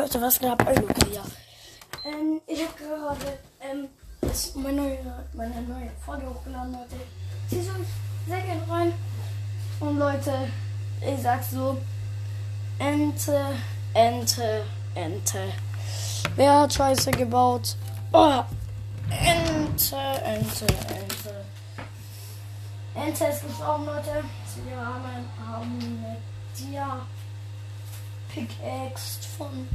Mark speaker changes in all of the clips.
Speaker 1: Leute, was geht ab? Luca, ja. Ähm, ich habe gerade ähm, das, meine, neue, meine neue Folge hochgeladen, Leute. Zieht euch sehr gerne rein. Und Leute, ich sag so, Ente, Ente, Ente. Wer hat Scheiße gebaut? Oh, Ente, Ente, Ente. Ente ist gestorben, Leute. Wir haben, haben eine Dia Pickaxe von,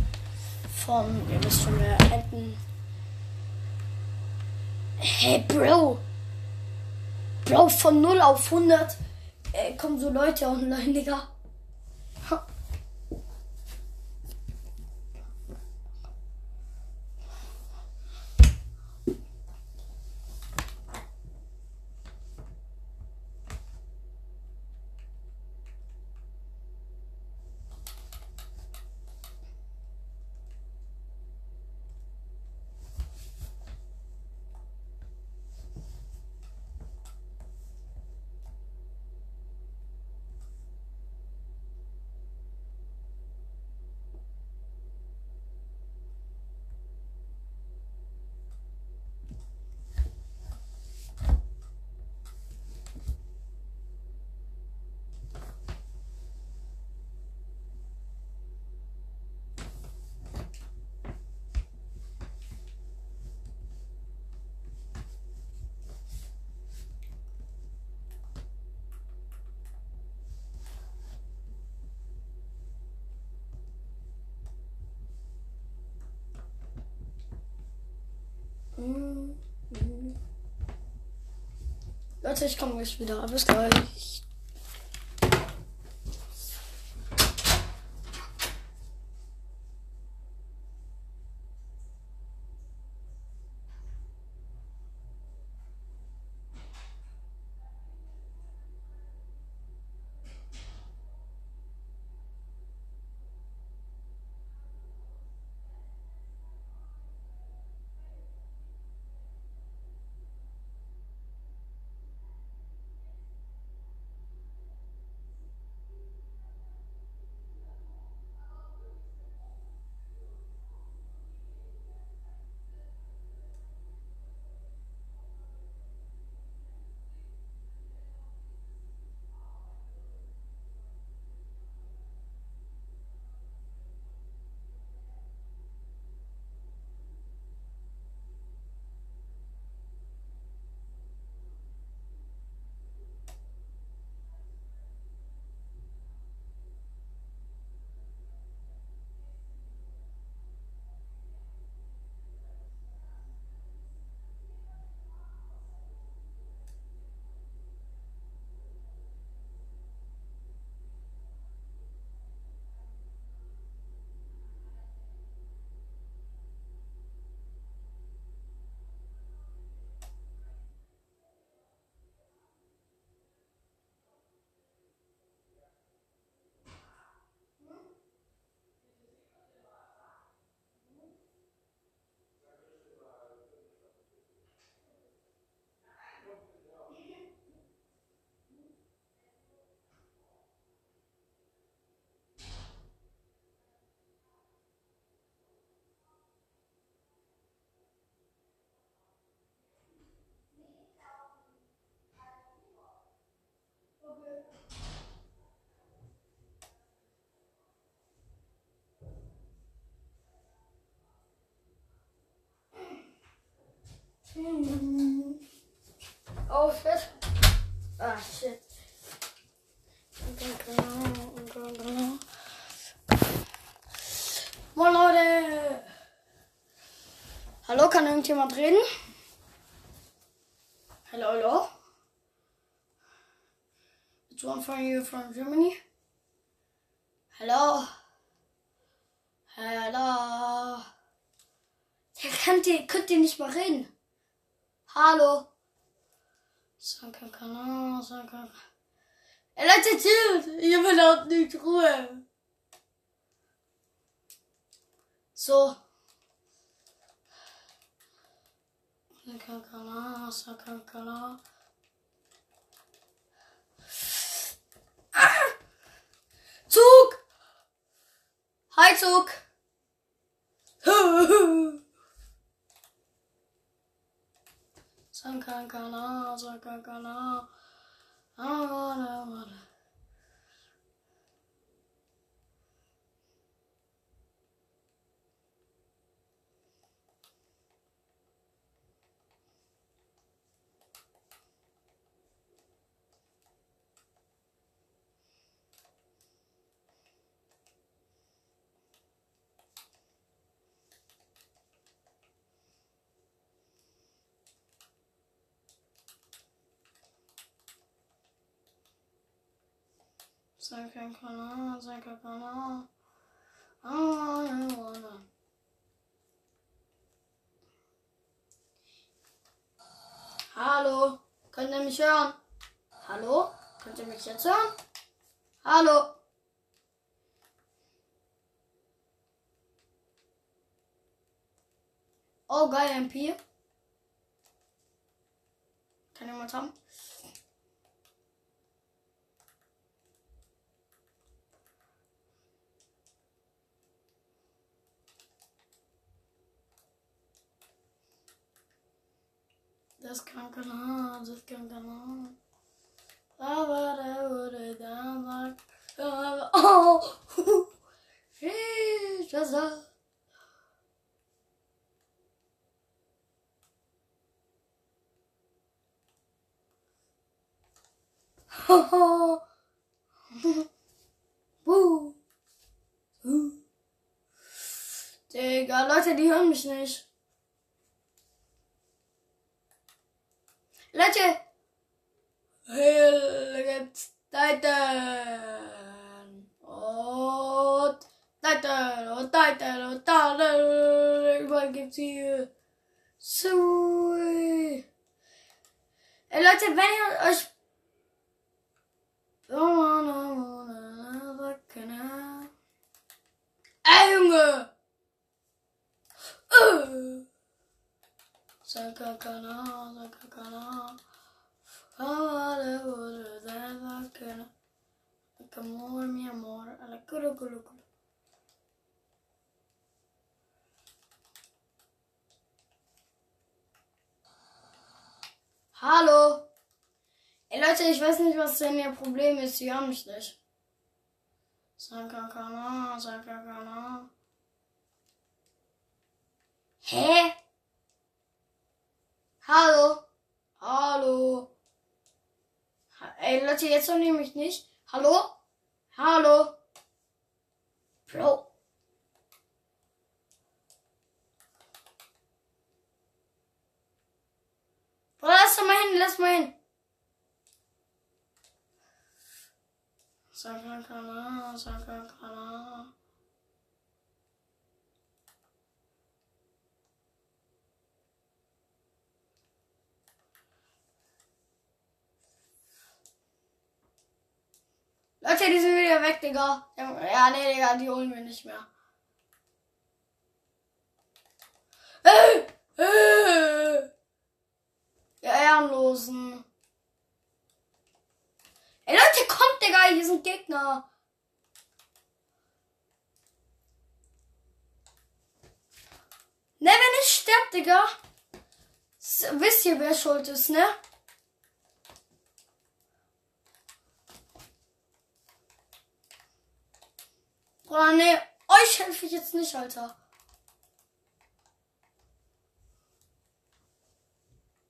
Speaker 1: von, ihr wisst schon, wer Enten. Hey, Bro! Bro, von 0 auf 100 äh, kommen so Leute online, Digga. Leute, ich komme jetzt wieder. Bis gleich. Kann irgendjemand reden? Hello, hello. It's one from you from Germany. Hello. Hello. Der könnt ihr, könnt ihr nicht mal reden. Hallo. Sanka Kanal, Sanka. Er Leute, chillt. Will auch nicht Ruhe. So. Sanka Kanal, Sanka Kanal. Ah! Zug! Hi Zug! Sankankana, Sankankana. Sankankana, Sankankana. I wanna, wanna. Hallo, könnt ihr mich hören? Hallo, könnt ihr mich jetzt hören? Hallo. Oh, geil, MP. Kann jemand haben? Das kann keiner, das kann keiner. Aber der wurde dann sagt, oh, das Haha. Buh. Buh. Digga, Leute, die hören mich nicht. Leute! Jetzt Titan! Und Titan! Und Titan! Und Titan! Überall gibt's hier. Sui. Ey Leute, wenn ihr euch. Ey Junge! Uh. Sakakana, sakakana. Fare ore della cana. Amor, mi amor, alla culo culo culo. Hallo. Ey Leute, ich weiß nicht, was denn ihr Problem ist. Sie haben mich nicht. Sakakana, sakakana. Hä? Hallo? Hallo? Ha- Ey, Leute, jetzt hören die mich nicht. Hallo? Hallo? Bro. Bro, lass doch mal hin, lass mal hin. Sakakana, sakakana. Leute, die sind wieder weg, Digga. Ja, nee, Digga, die holen wir nicht mehr. Äh, äh. Ihr Ehrenlosen. Ey, Leute, kommt, Digga, hier sind Gegner. Ne, wenn ich sterb, Digga. Wisst ihr, wer schuld ist, ne? Bruder, nee, euch helfe ich jetzt nicht, Alter.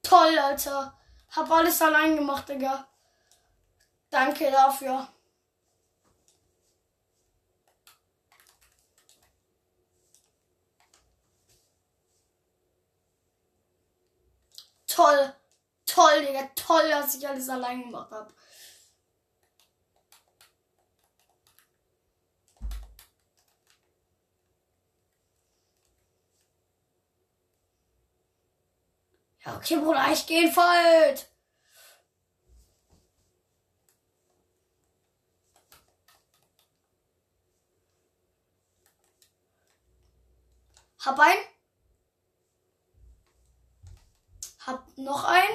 Speaker 1: Toll, Alter. Hab alles allein gemacht, Digga. Danke dafür. Toll. Toll, Digga. Toll, dass ich alles allein gemacht habe. Ja, okay, Bruder, ich geh in Wald. Hab ein. Hab noch ein.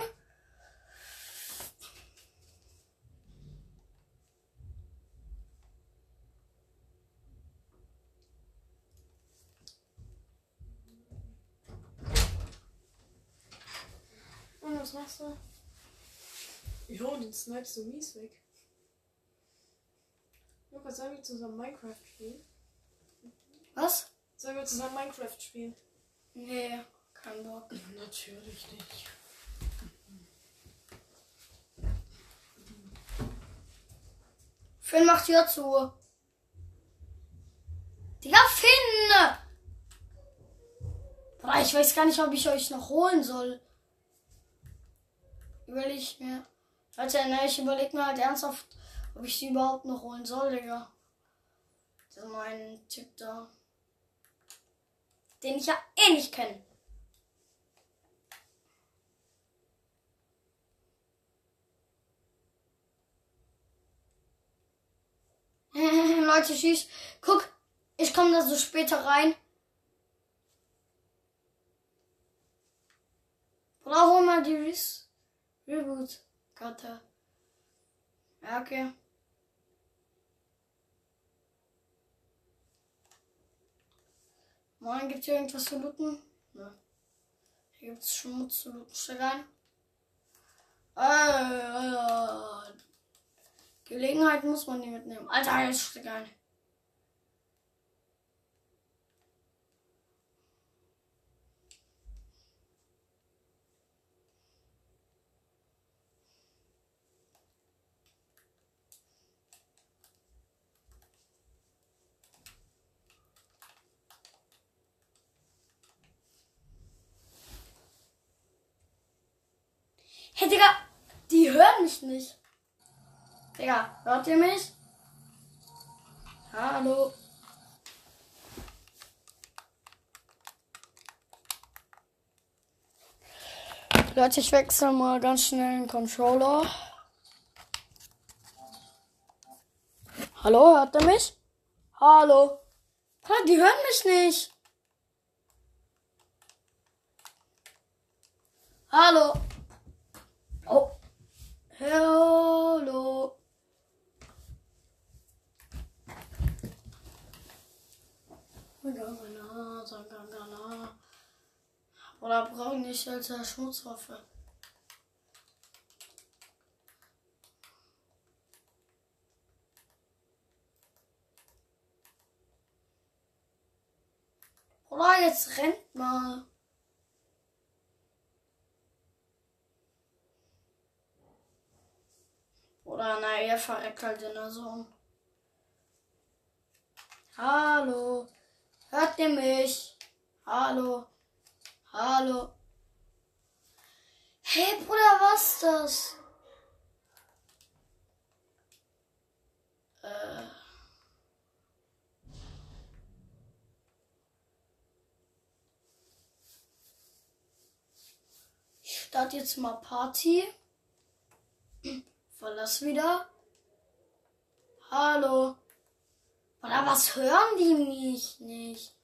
Speaker 2: Was machst du? Jo, den snipest du mies weg. Lukas, sollen wir zusammen Minecraft spielen?
Speaker 1: Was?
Speaker 2: Sollen wir zusammen Minecraft spielen?
Speaker 1: Nee, kein Bock.
Speaker 2: Natürlich nicht.
Speaker 1: Finn macht Tür zu. Digga, Finn! Boah, ich weiß gar nicht, ob ich euch noch holen soll. Überleg ich mir. Leute, ne, ich überleg mir halt ernsthaft, ob ich sie überhaupt noch holen soll, Digga. Das ist mein Typ da. Den ich ja eh nicht kenne. Leute, schieß. Guck, ich komme da so später rein. Brauchen wir mal die Re Reboot-Karte. Ja, okay. Moin, gibt's hier irgendwas zu looten? Ne. Hier gibt's Schmutz zu looten. Steig ein. Äh, Gelegenheit muss man die mitnehmen. Alter, jetzt steig ein. Hey, Digga, die hören mich nicht. Digga, hört ihr mich? Hallo. Leute, ich wechsle mal ganz schnell den Controller. Hallo, hört ihr mich? Hallo. Ha, die hören mich nicht. Hallo. Hallo. Oder brauchen nicht als Schmutzwaffe. Oder jetzt rennt mal. Oder na, er verreckt halt in der Zone. Hallo. Hört ihr mich? Hallo. Hallo. Hey Bruder, was ist das? Äh. Ich starte jetzt mal Party. Verlass wieder. Hallo. Oder was hören die mich nicht?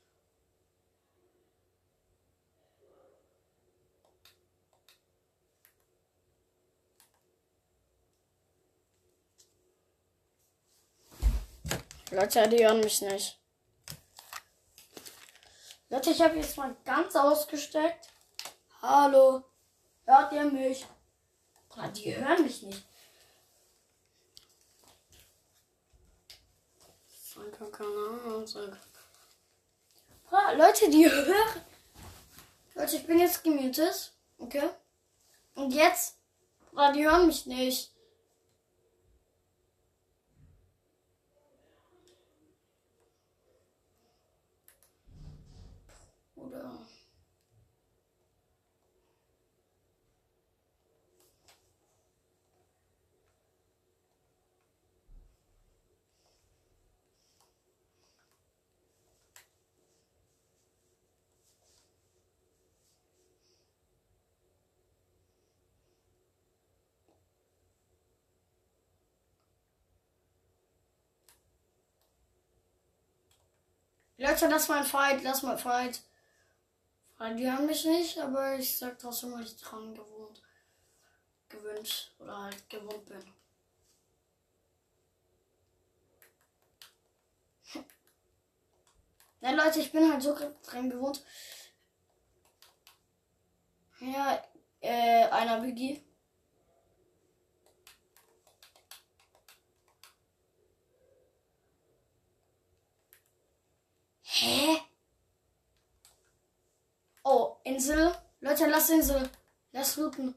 Speaker 1: Leute, die hören mich nicht. Leute, ich habe jetzt mal ganz ausgesteckt. Hallo. Hört ihr mich? Oder die hören mich nicht. Ah, Leute, die hören. Leute, ich bin jetzt gemutet. Okay. Und jetzt? Ah, die hören mich nicht. Oder. Leute, lass mal ein Fight, lass mal ein Fight. Die haben mich nicht, aber ich sag trotzdem, weil ich dran gewohnt, gewöhnt oder halt gewohnt bin. Ja, Leute, ich bin halt so dran gewohnt. Ja, Äh, einer Biggie. Hä? Oh, Insel. Leute, lass Insel. Lass looten.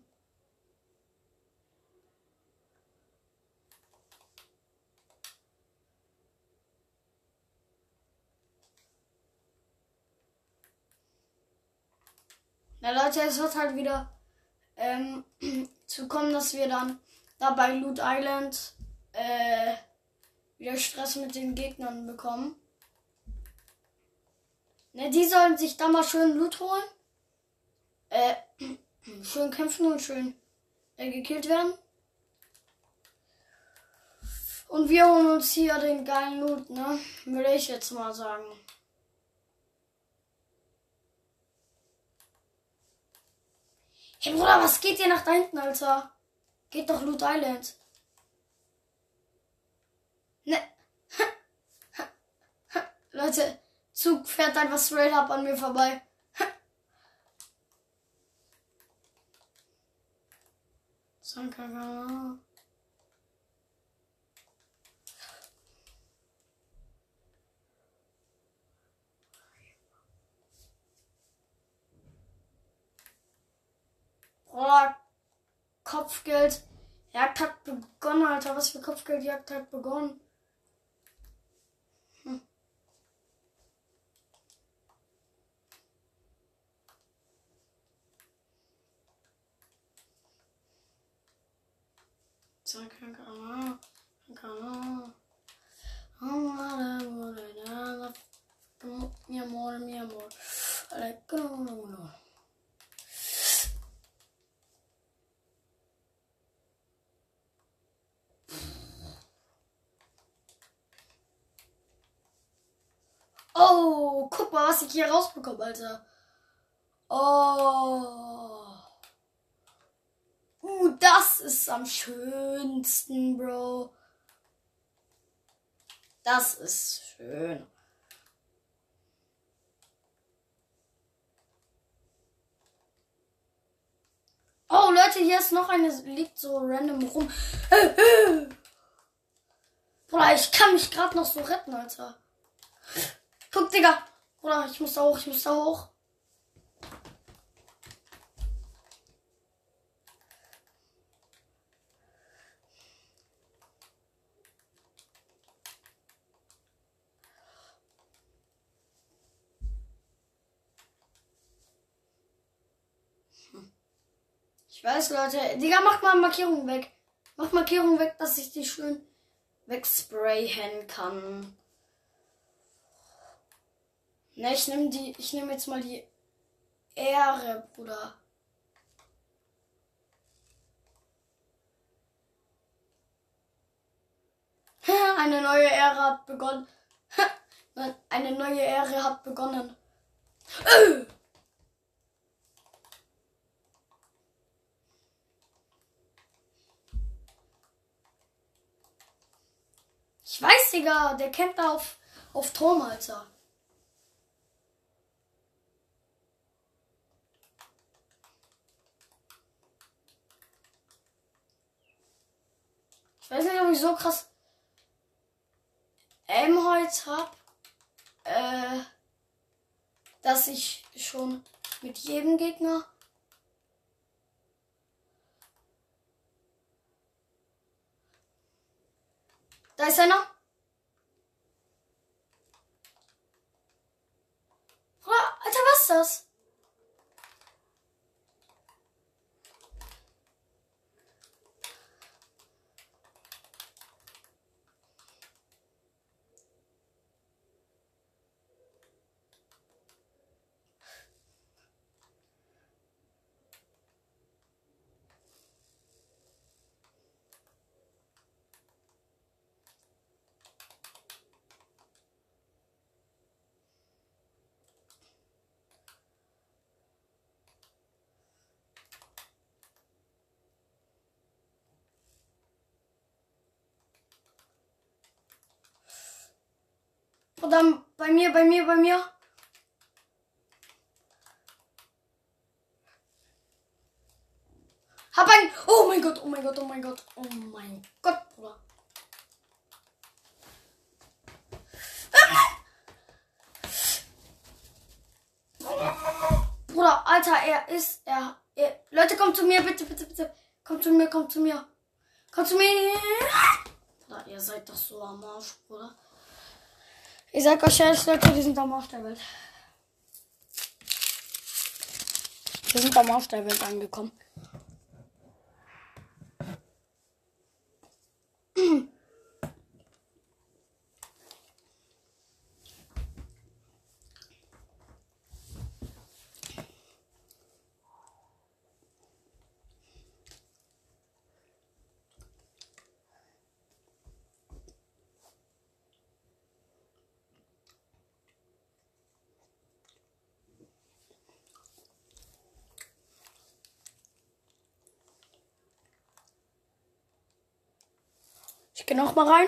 Speaker 1: Na Leute, es wird halt wieder ähm, zu kommen, dass wir dann da bei Loot Island äh, wieder Stress mit den Gegnern bekommen. Ne, die sollen sich da mal schön Loot holen. Äh, schön kämpfen und schön äh, gekillt werden. Und wir holen uns hier den geilen Loot, ne? Würde ich jetzt mal sagen. Hey Bruder, was geht dir nach da hinten, Alter? Geht doch Loot Island. Ne. Leute, Zug fährt einfach straight up an mir vorbei. Sankara. Oh, Kopfgeld. Jagd hat begonnen, Alter. Was für Kopfgeldjagd hat begonnen? Mi amor, mi amor. Oh, guck mal, was ich hier rausbekomme, Alter. Oh. Das ist am schönsten, Bro. Das ist schön. Oh, Leute, hier ist noch eine, liegt so random rum. Bruder, ich kann mich gerade noch so retten, Alter. Guck, Digga. Bruder, ich muss da hoch, ich muss da hoch. Ich weiß, Leute. Digga, mach mal Markierung weg. Mach Markierung weg, dass ich die schön wegsprayen kann. Ne, ich nehme die. Ich nehme jetzt mal die Ehre, Bruder. Eine neue Ära hat begonnen. Eine neue Ära hat begonnen. Ich weiß, Digga, der da auf, auf Turm, Alter. Ich weiß nicht, ob ich so krass Aimholz hab, äh, dass ich schon mit jedem Gegner Da ist einer. Alter, was ist das? Oder bei mir, bei mir, bei mir. Hab ein. Oh mein Gott, oh mein Gott, oh mein Gott, oh mein Gott, Bruder. Bruder, Alter, er ist. Er, er. Leute, kommt zu mir, bitte, bitte, bitte. Kommt zu mir, kommt zu mir. Kommt zu mir. Bruder, ihr seid doch so am Arsch, Bruder. Ich sag euch ehrlich, Leute, wir sind am Arsch der Welt. Wir sind am Arsch der Welt angekommen. Ich gehe noch mal rein.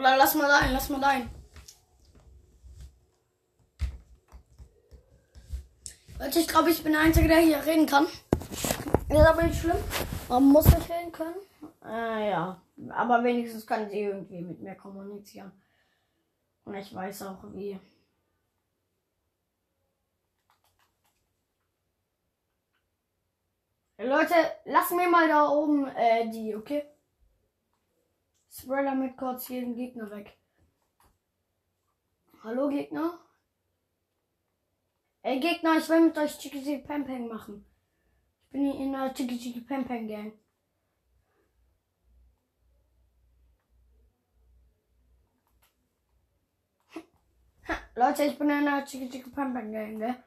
Speaker 1: Oder lass mal rein, lass mal rein. Leute, ich glaube, ich bin der Einzige, der hier reden kann. Ist aber nicht schlimm. Man muss nicht reden können. Äh, ja. Aber wenigstens kann sie irgendwie mit mir kommunizieren. Und ich weiß auch wie. Leute, lassen wir mal da oben äh, die, okay? Spreader mit kurz jeden Gegner weg. Hallo Gegner? Ey Gegner, ich will mit euch Chiki Chiki Pam Pam machen. Ich bin in der Chiki Chiki Pam Pam Gang. Leute, ich bin in der Chiki Chiki Pam Pam Gang, ne?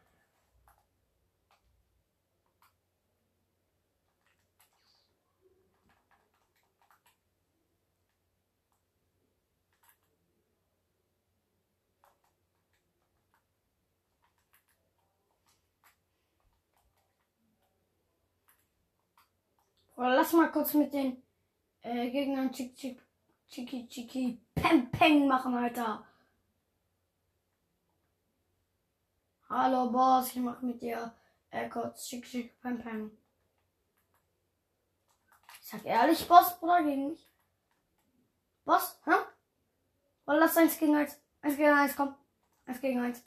Speaker 1: Oder lass mal kurz mit den äh, Gegnern Chiki Chiki Chiki Chiki Peng Peng machen, Alter. Hallo Boss, ich mach mit dir äh, kurz Chiki Chiki Peng Peng. Sag ehrlich, Boss, Bruder, gegen mich. Boss, hä? Oder lass eins gegen eins. Eins gegen eins, komm. Eins gegen eins.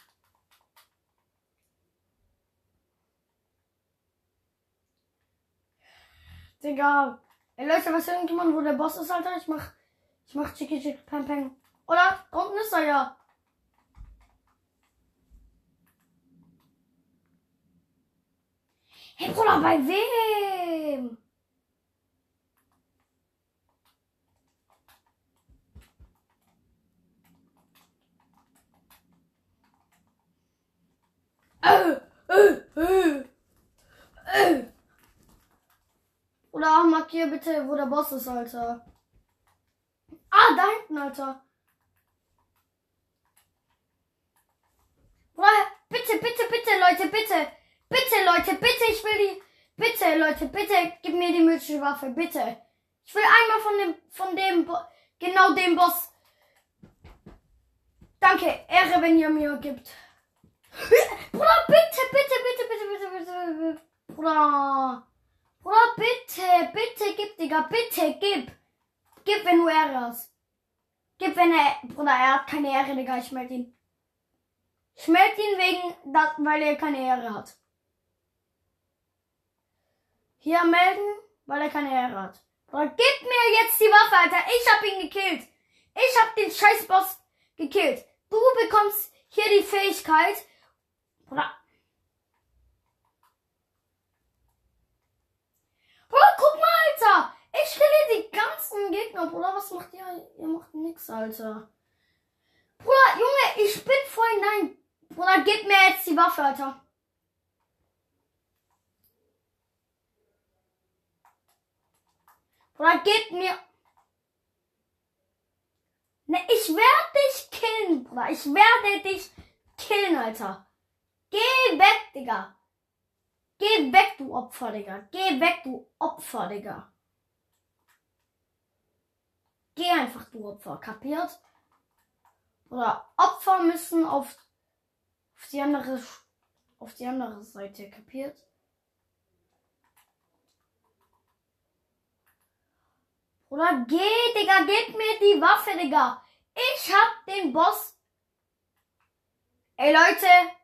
Speaker 1: Digga. Ey Leute, was irgendjemand, wo der Boss ist, Alter? Ich mach. Ich mach Chiki Chiki Pam Pam. Oder? Da unten ist er ja. Hey Bruder, bei wem? Äh, äh, äh, äh. Markier bitte, wo der Boss ist, Alter. Ah, da hinten, Alter. Oder, bitte, bitte, bitte, Leute, bitte. Bitte, Leute, bitte, ich will die. Bitte, Leute, bitte, gib mir die mythische Waffe, bitte. Ich will einmal von dem, von dem, Bo genau dem Boss. Danke, Ehre, wenn ihr mir gibt. Bruder, bitte, bitte, bitte, bitte, bitte, bitte, bitte. Bruder. Bruder, bitte, bitte, gib Digga, bitte, gib. Gib, wenn du Ehre hast. Gib, wenn er, Bruder, er hat keine Ehre, Digga, ich meld ihn. Ich meld ihn wegen, das, weil er keine Ehre hat. Hier melden, weil er keine Ehre hat. Bruder, gib mir jetzt die Waffe, Alter. Ich hab ihn gekillt. Ich hab den Scheißboss gekillt. Du bekommst hier die Fähigkeit. Bruder. Bruder, guck mal, Alter. Ich kille die ganzen Gegner, Bruder. Was macht ihr? Ihr macht nix, Alter. Bruder, Junge, ich bin voll nein. Bruder, gib mir jetzt die Waffe, Alter. Bruder, gib mir. Ne, ich werde dich killen, Bruder. Ich werde dich killen, Alter. Geh weg, Digga. Geh weg, du Opfer, Digga. Geh weg, du Opfer, Digga. Geh einfach, du Opfer. Kapiert? Oder Opfer müssen auf, auf die andere auf die andere Seite. Kapiert? Oder geh, Digga, gib mir die Waffe, Digga. Ich hab den Boss. Ey, Leute.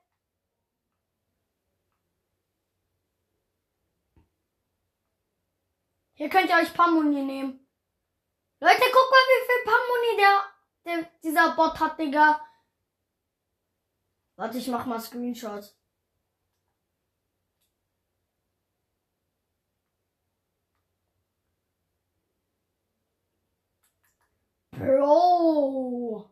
Speaker 1: Hier könnt ihr euch Pamuni nehmen. Leute, guck mal, wie viel Pamuni der, der, dieser Bot hat, Digga. Warte, ich mach mal Screenshots. Bro.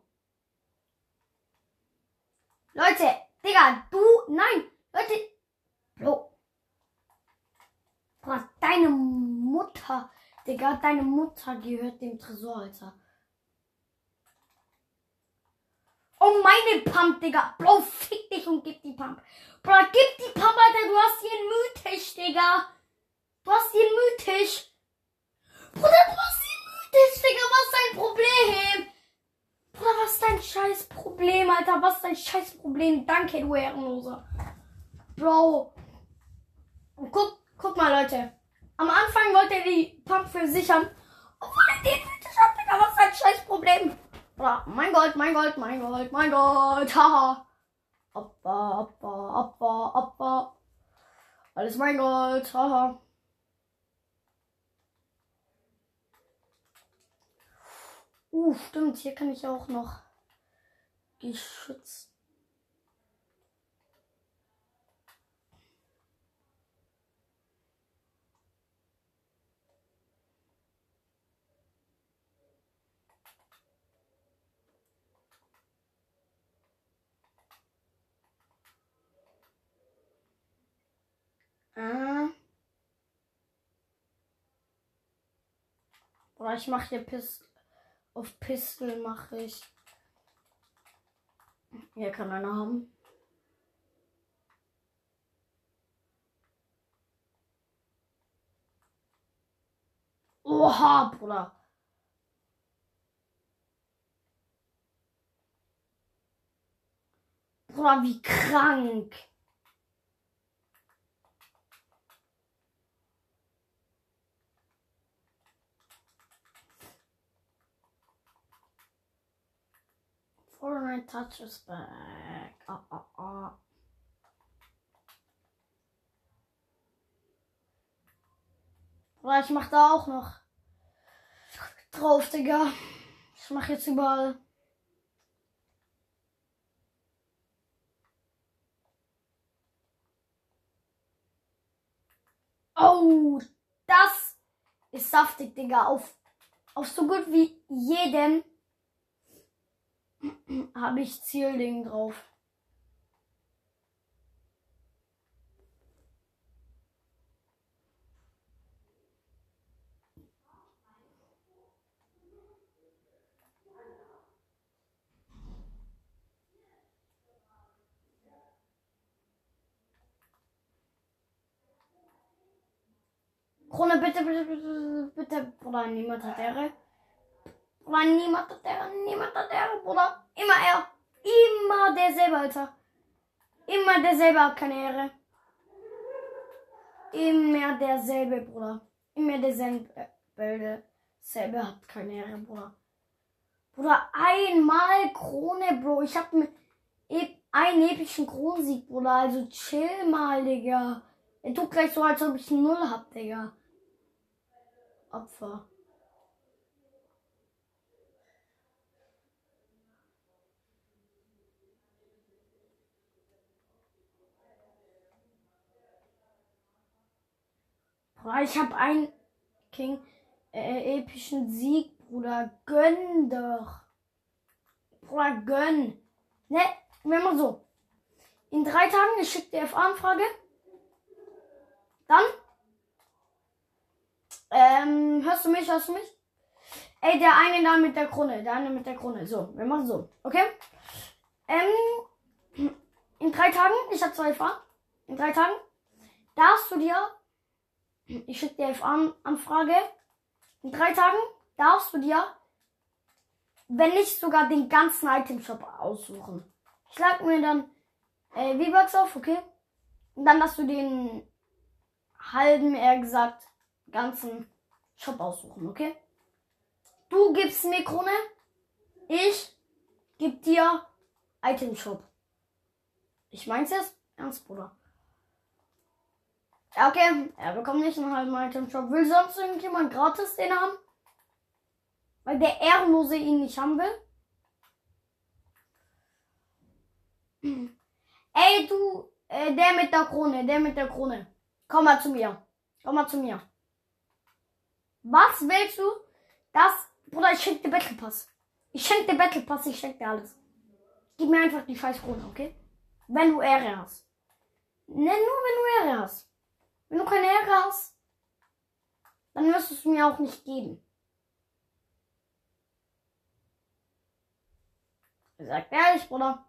Speaker 1: Leute, Digga, du, nein, Leute, Bro. Bro, deine Mutter, Digga, deine Mutter gehört dem Tresor, Alter. Oh, meine Pump, Digga. Bro, fick dich und gib die Pump. Bro, gib die Pump, Alter. Du hast hier einen Mythisch, Digga. Du hast hier einen Mythisch. Bruder, du hast hier einen Mythisch, Digga. Was ist dein Problem? Bruder, was ist dein scheiß Problem, Alter? Was ist dein scheiß Problem? Danke, du Ehrenloser. Bro. Guck, guck mal, Leute. Am Anfang wollte er die Pump für sichern. Obwohl er den Mythisch hat, Digga. Was ist dein scheiß Problem? Oder mein Gold, mein Gold, mein Gold, mein Gold, haha. Opfer, Opfer, Opfer, Opfer. Alles mein Gold, haha. Uh, stimmt, hier kann ich auch noch Geschütz. Oder ich mache hier Pist auf Pistol mache ich. Hier kann einer haben. Oha, Bruder. Bruder, wie krank. Fortnite touches back. Ah, ah, ah. Aber ich mach da auch noch drauf, Digga. Ich mach jetzt überall. Oh, das ist saftig, Digga. Auf, auf so gut wie jedem habe ich Zielding drauf. Krone, bitte, bitte, bitte, bitte, Bruder, niemand hat Ehre. Bruder, niemand hat Ehre, niemand hat Ehre, Bruder. Immer er. Immer derselbe, Alter. Immer derselbe hat keine Ehre. Immer derselbe, Bruder. Immer derselbe. Bälde. Selber hat keine Ehre, Bruder. Bruder, einmal Krone, Bro. Ich hab mit e einen epischen Kronensieg, Bruder. Also chill mal, Digga. Er tut gleich so, als ob ich Null hab, Digga. Opfer. Ich hab einen King äh, epischen Sieg, Bruder. Gönn doch. Bruder, gönn. Ne, wenn man so. In drei Tagen, ich schicke die FA-Anfrage. Dann. Ähm, hörst du mich, hörst du mich? Ey, der eine da mit der Krone, der eine mit der Krone. So, wir machen so. Okay? Ähm, in drei Tagen, ich habe zwei FA. In drei Tagen darfst du dir ich schicke dir FA-Anfrage. In drei Tagen darfst du dir, wenn nicht sogar den ganzen Item-Shop aussuchen. Ich lag mir dann äh, V-Bucks auf, okay? Und dann darfst du den halben, eher gesagt, ganzen Shop aussuchen, okay? Du gibst mir Krone, ich geb dir Item-Shop. Ich mein's jetzt ernst, Bruder. Okay, er bekommt nicht einen halben Item Shop. Will sonst irgendjemand gratis den haben? Weil der Ehrenlose ihn nicht haben will? Ey, du, äh, der mit der Krone, der mit der Krone. Komm mal zu mir. Komm mal zu mir. Was willst du? Das, Bruder, ich schenk dir Battle Pass. Ich schenk dir Battle Pass, ich schenk dir alles. Gib mir einfach die scheiß Krone, okay? Wenn du Ehre hast. Ne, nur wenn du Ehre hast. Wenn du keine Ehre hast, dann wirst du es mir auch nicht geben. Sagt ehrlich, Bruder.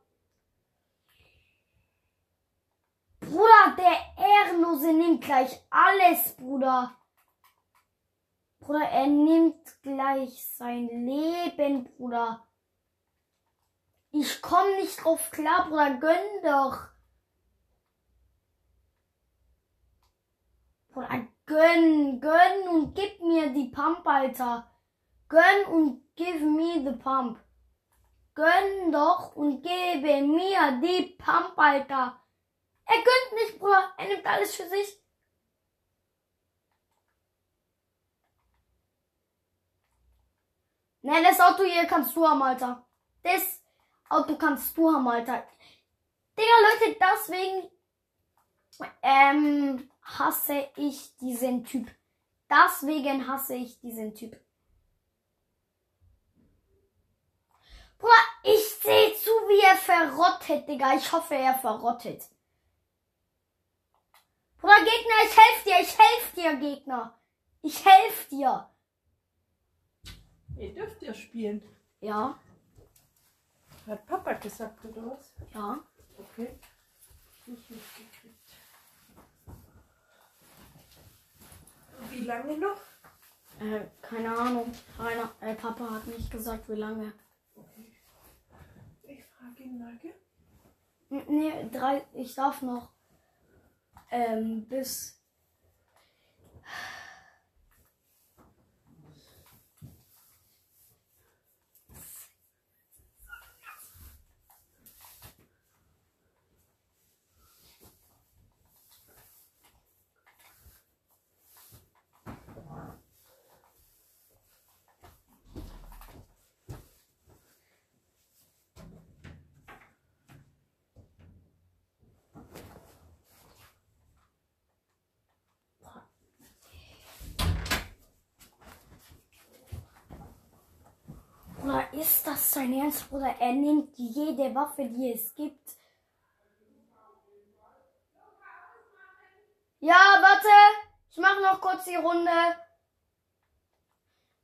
Speaker 1: Bruder, der Ehrenlose nimmt gleich alles, Bruder. Bruder, er nimmt gleich sein Leben, Bruder. Ich komm nicht drauf klar, Bruder. Gönn doch. Bruder, gönn, gönn und gib mir die Pump, Alter. Gönn und give me the pump. Gönn doch und gebe mir die Pump, Alter. Er gönnt nicht, Bruder. Er nimmt alles für sich. Ne, das Auto hier kannst du haben, Alter. Das Auto kannst du haben, Alter. Digga, Leute, deswegen ähm, hasse ich diesen Typ. Deswegen hasse ich diesen Typ. Bruder, ich sehe zu, wie er verrottet, Digga. Ich hoffe, er verrottet. Bruder, Gegner, ich helfe dir, ich helfe dir, Gegner. Ich helfe dir.
Speaker 2: Ihr dürft ja spielen.
Speaker 1: Ja.
Speaker 2: Hat Papa gesagt, oder was?
Speaker 1: Ja.
Speaker 2: Okay. Nicht mitgekriegt. Wie lange noch?
Speaker 1: Äh, keine Ahnung. Keiner, äh, Papa hat nicht gesagt, wie lange.
Speaker 2: Okay. Ich frage ihn mal, gell?
Speaker 1: N- Nee, drei, ich darf noch ähm, bis Bruder, ist das sein Ernst, Bruder? Er nimmt jede Waffe, die es gibt. Ja, warte. Ich mache noch kurz die Runde.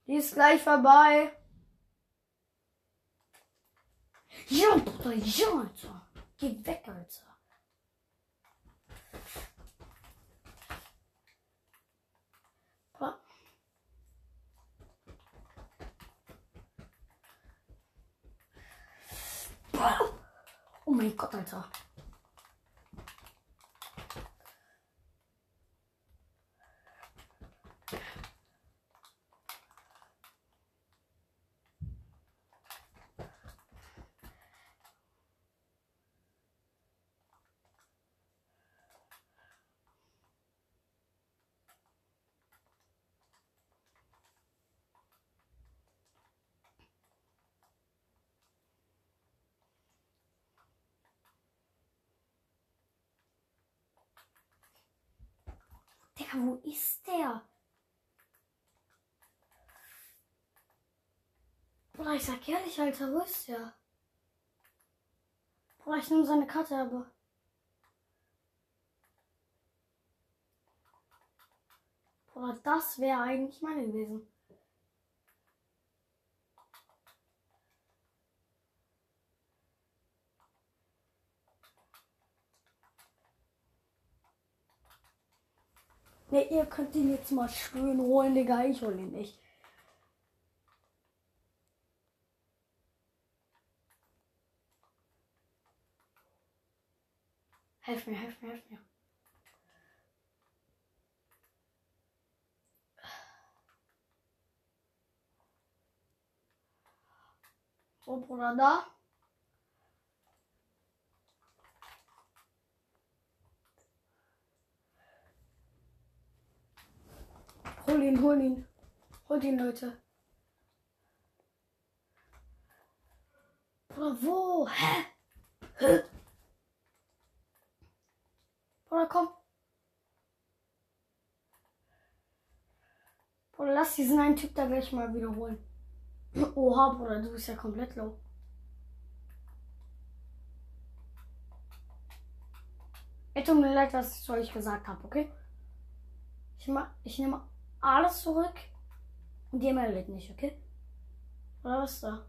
Speaker 1: Die ist gleich vorbei. Ja, Bruder, ja, Alter. Geh weg, Alter. Oh my Gott, Alter. Wo ist der? Bruder, ich sag ehrlich, Alter, wo ist der? Bruder, ich nehme seine Karte, aber. Bruder, das wäre eigentlich meine gewesen. Ne, ihr könnt ihn jetzt mal schön holen, Digga. Ich hol ihn nicht. Helf mir, helf mir, helf mir. So, Bruder, da. Hol ihn, hol ihn. Hol ihn, Leute. Bruder, wo? Hä? Hä? Bruder, komm. Bruder, lass diesen einen Typ da gleich mal wiederholen. Oha, Bruder, du bist ja komplett low. Es tut mir leid, was ich euch gesagt habe, okay? Ich, ma ich nehme alles zurück und ihr meldet nicht, okay? Oder was da?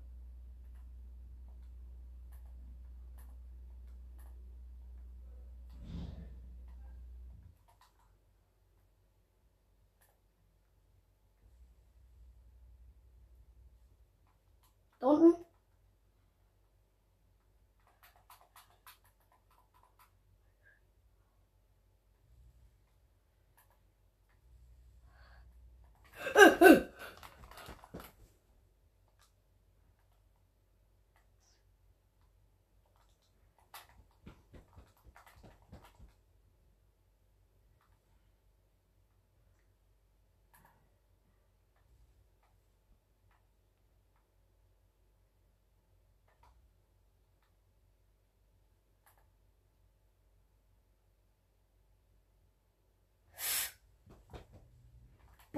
Speaker 1: Da unten?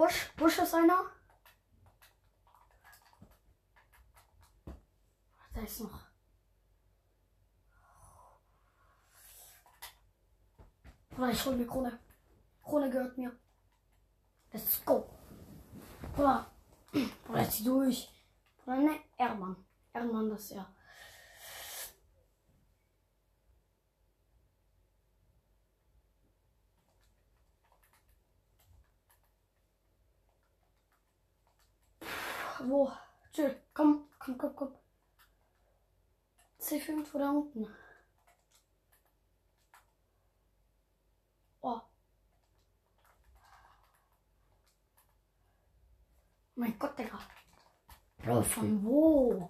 Speaker 1: Busch, Busch ist einer. Da ist noch. Bruder, ich hol mir Krone. Krone gehört mir. Let's go. Bruder, Bruder, zieh durch. Bruder, ne, Erdmann. Erdmann, das ist ja. Wo? Chill. Komm, komm, komm, komm. C5 irgendwo da unten. Oh. Mein Gott, Digga. Bro, von wo?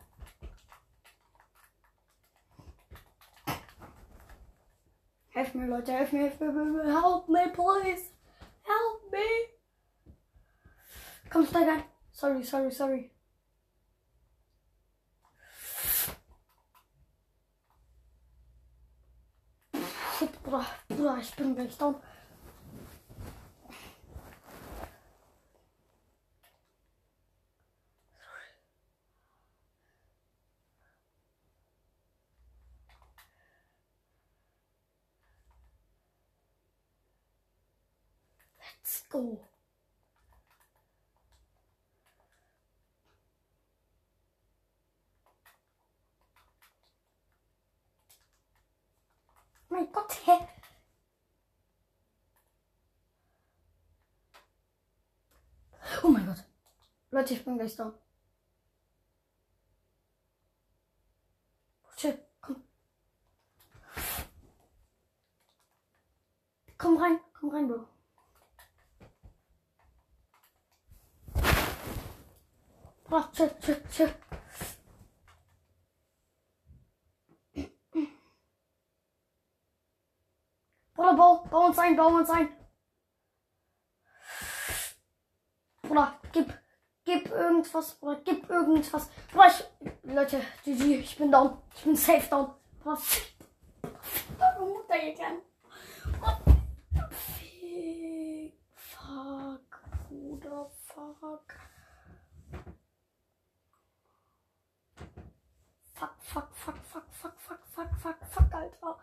Speaker 1: Helf mir, Leute, helf mir, helf mir, help me, please. Help me. Komm, steig ein. Sorry, sorry, sorry. Bruder, ich bin gleich down. Let's go. Leute, ich bin gleich da. Chill, komm. Komm rein, komm rein, Bro. Bro, chill, chill, chill. Bruder, bau, bau uns ein, bau uns ein. Bruder, gib, gib irgendwas, Bruder, gib irgendwas. Bruder, ich, Leute, GG, ich bin down. Ich bin safe down. Bruder, fick, fick eure Mutter, ihr Kleinen. Bruder, Fick, Fuck. Fuck, fuck, fuck, fuck, fuck, fuck, fuck, fuck, fuck, Alter.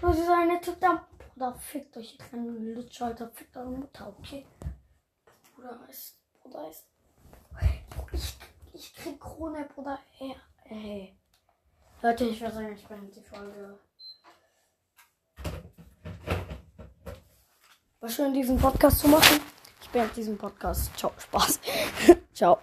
Speaker 1: Leute, seine Typ da. Bruder, fickt euch, ihr kleinen Lutscher, Alter. Fickt eure Mutter, okay? Bruder ist. Bruder ist. Ich, ich krieg Krone, Bruder. Ey, ey. Leute, ich würde sagen, ich beende die Folge. War schön, diesen Podcast zu machen. Ich beende diesen Podcast. Ciao, Spaß. Ciao.